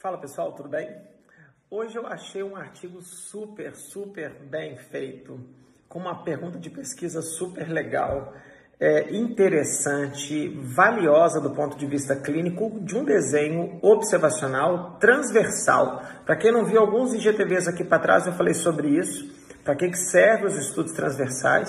Fala pessoal, tudo bem? Hoje eu achei um artigo super, super bem feito, com uma pergunta de pesquisa super legal, é, interessante, valiosa do ponto de vista clínico, de um desenho observacional transversal. Para quem não viu alguns IGTVs aqui para trás, eu falei sobre isso, para que, que servem os estudos transversais.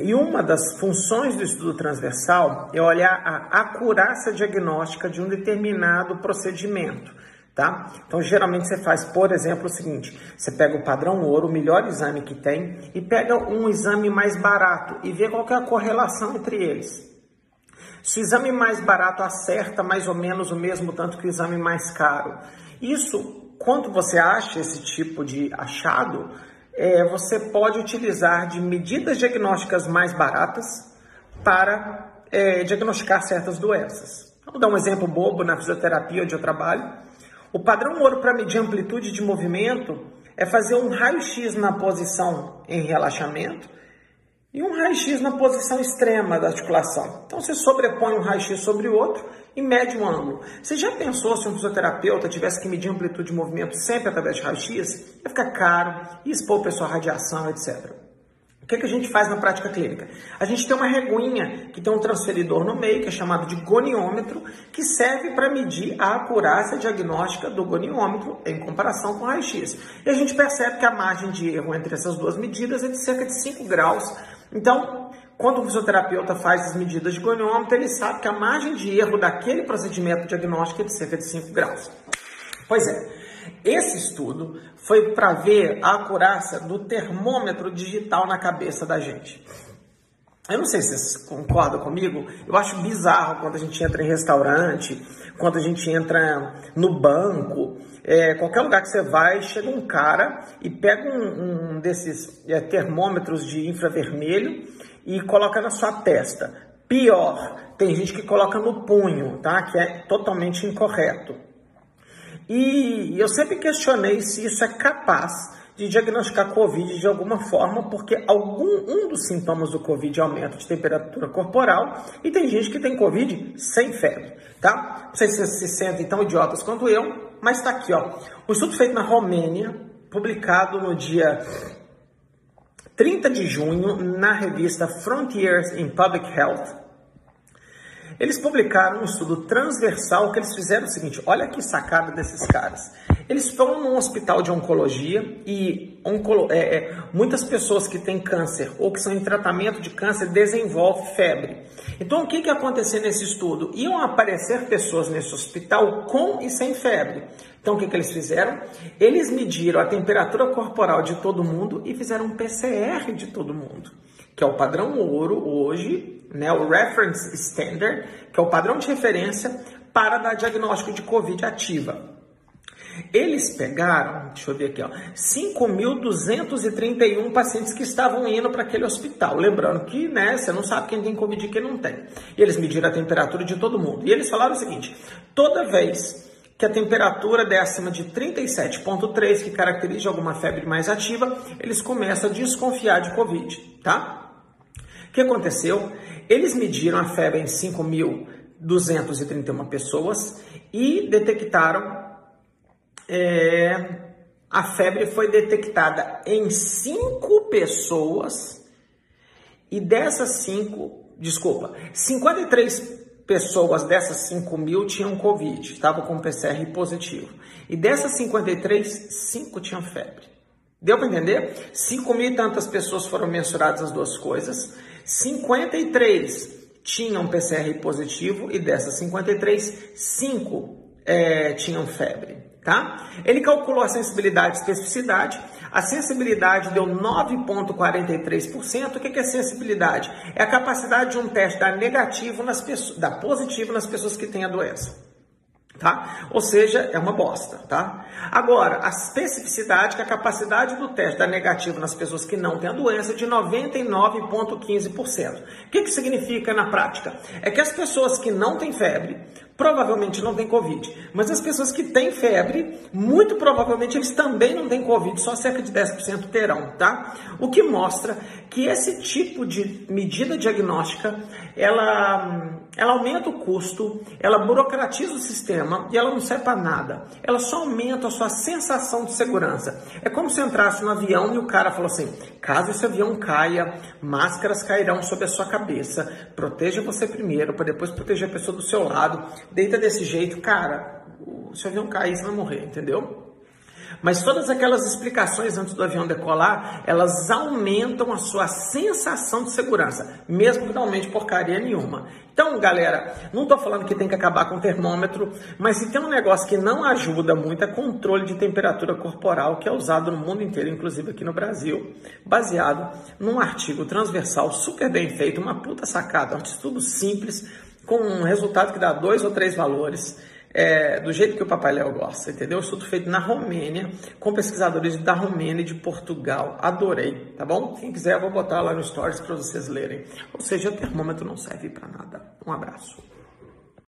E uma das funções do estudo transversal é olhar a acurácia diagnóstica de um determinado procedimento. Tá? Então, geralmente você faz, por exemplo, o seguinte: você pega o padrão ouro, o melhor exame que tem, e pega um exame mais barato e vê qual é a correlação entre eles. Se o exame mais barato acerta mais ou menos o mesmo tanto que o exame mais caro. Isso, quando você acha esse tipo de achado, é, você pode utilizar de medidas diagnósticas mais baratas para é, diagnosticar certas doenças. Vou dar um exemplo bobo na fisioterapia onde eu trabalho. O padrão ouro para medir amplitude de movimento é fazer um raio-x na posição em relaxamento e um raio-x na posição extrema da articulação. Então você sobrepõe um raio-x sobre o outro e mede um ângulo. Você já pensou se um fisioterapeuta tivesse que medir amplitude de movimento sempre através de raio-x? Ia ficar caro, ia expor o pessoal à radiação, etc. O que, é que a gente faz na prática clínica? A gente tem uma reguinha que tem um transferidor no meio, que é chamado de goniômetro, que serve para medir a acurácia diagnóstica do goniômetro em comparação com raio-x. E a gente percebe que a margem de erro entre essas duas medidas é de cerca de 5 graus. Então, quando o fisioterapeuta faz as medidas de goniômetro, ele sabe que a margem de erro daquele procedimento diagnóstico é de cerca de 5 graus. Pois é, esse estudo foi para ver a acurácia do termômetro digital na cabeça da gente. Eu não sei se vocês concordam comigo, eu acho bizarro quando a gente entra em restaurante, quando a gente entra no banco, é, qualquer lugar que você vai, chega um cara e pega um, um desses é, termômetros de infravermelho e coloca na sua testa. Pior, tem gente que coloca no punho, tá? Que é totalmente incorreto. E eu sempre questionei se isso é capaz de diagnosticar Covid de alguma forma, porque algum um dos sintomas do Covid é aumento de temperatura corporal e tem gente que tem Covid sem febre, tá? Não sei se vocês se sentem tão idiotas quanto eu, mas está aqui, ó. O estudo feito na Romênia, publicado no dia 30 de junho, na revista Frontiers in Public Health, eles publicaram um estudo transversal que eles fizeram o seguinte: olha que sacada desses caras. Eles foram num hospital de oncologia e oncolo é, é, muitas pessoas que têm câncer ou que são em tratamento de câncer desenvolvem febre. Então, o que, que ia acontecer nesse estudo? Iam aparecer pessoas nesse hospital com e sem febre. Então, o que, que eles fizeram? Eles mediram a temperatura corporal de todo mundo e fizeram um PCR de todo mundo, que é o padrão ouro hoje, né, o Reference Standard, que é o padrão de referência para dar diagnóstico de Covid ativa. Eles pegaram, deixa eu ver aqui, 5.231 pacientes que estavam indo para aquele hospital. Lembrando que né, você não sabe quem tem Covid e quem não tem. E eles mediram a temperatura de todo mundo. E eles falaram o seguinte: toda vez que a temperatura der acima de 37,3, que caracteriza alguma febre mais ativa, eles começam a desconfiar de Covid, tá? Que aconteceu? Eles mediram a febre em 5.231 pessoas e detectaram é, a febre foi detectada em cinco pessoas e dessas cinco, desculpa, 53 pessoas dessas 5 mil tinham Covid, estavam com PCR positivo. E dessas 53, 5 tinham febre. Deu para entender? 5 mil e tantas pessoas foram mensuradas as duas coisas. 53 tinham PCR positivo e dessas 53, 5 é, tinham febre tá? Ele calculou a sensibilidade e especificidade. A sensibilidade deu 9,43%. O que é sensibilidade? É a capacidade de um teste dar negativo nas pessoas, dar positivo nas pessoas que têm a doença. Tá? Ou seja, é uma bosta, tá? Agora, a especificidade, que a capacidade do teste dar negativo nas pessoas que não têm a doença, é de 99,15%. O que, que significa na prática? É que as pessoas que não têm febre provavelmente não têm Covid. Mas as pessoas que têm febre, muito provavelmente eles também não têm Covid, só cerca de 10% terão, tá? O que mostra que esse tipo de medida diagnóstica, ela, ela aumenta o custo, ela burocratiza o sistema e ela não serve para nada. Ela só aumenta a sua sensação de segurança. É como se entrasse no avião e o cara falou assim: caso esse avião caia, máscaras cairão sobre a sua cabeça. Proteja você primeiro, para depois proteger a pessoa do seu lado. Deita desse jeito, cara. Se o avião cair, você vai morrer, entendeu? Mas todas aquelas explicações antes do avião decolar, elas aumentam a sua sensação de segurança, mesmo que não aumente porcaria nenhuma. Então, galera, não estou falando que tem que acabar com o termômetro, mas se tem um negócio que não ajuda muito é controle de temperatura corporal, que é usado no mundo inteiro, inclusive aqui no Brasil, baseado num artigo transversal super bem feito, uma puta sacada, um estudo simples, com um resultado que dá dois ou três valores é, do jeito que o Papai Léo gosta, entendeu? Estudo feito na Romênia, com pesquisadores da Romênia e de Portugal. Adorei, tá bom? Quem quiser, eu vou botar lá no Stories para vocês lerem. Ou seja, o termômetro não serve para nada. Um abraço.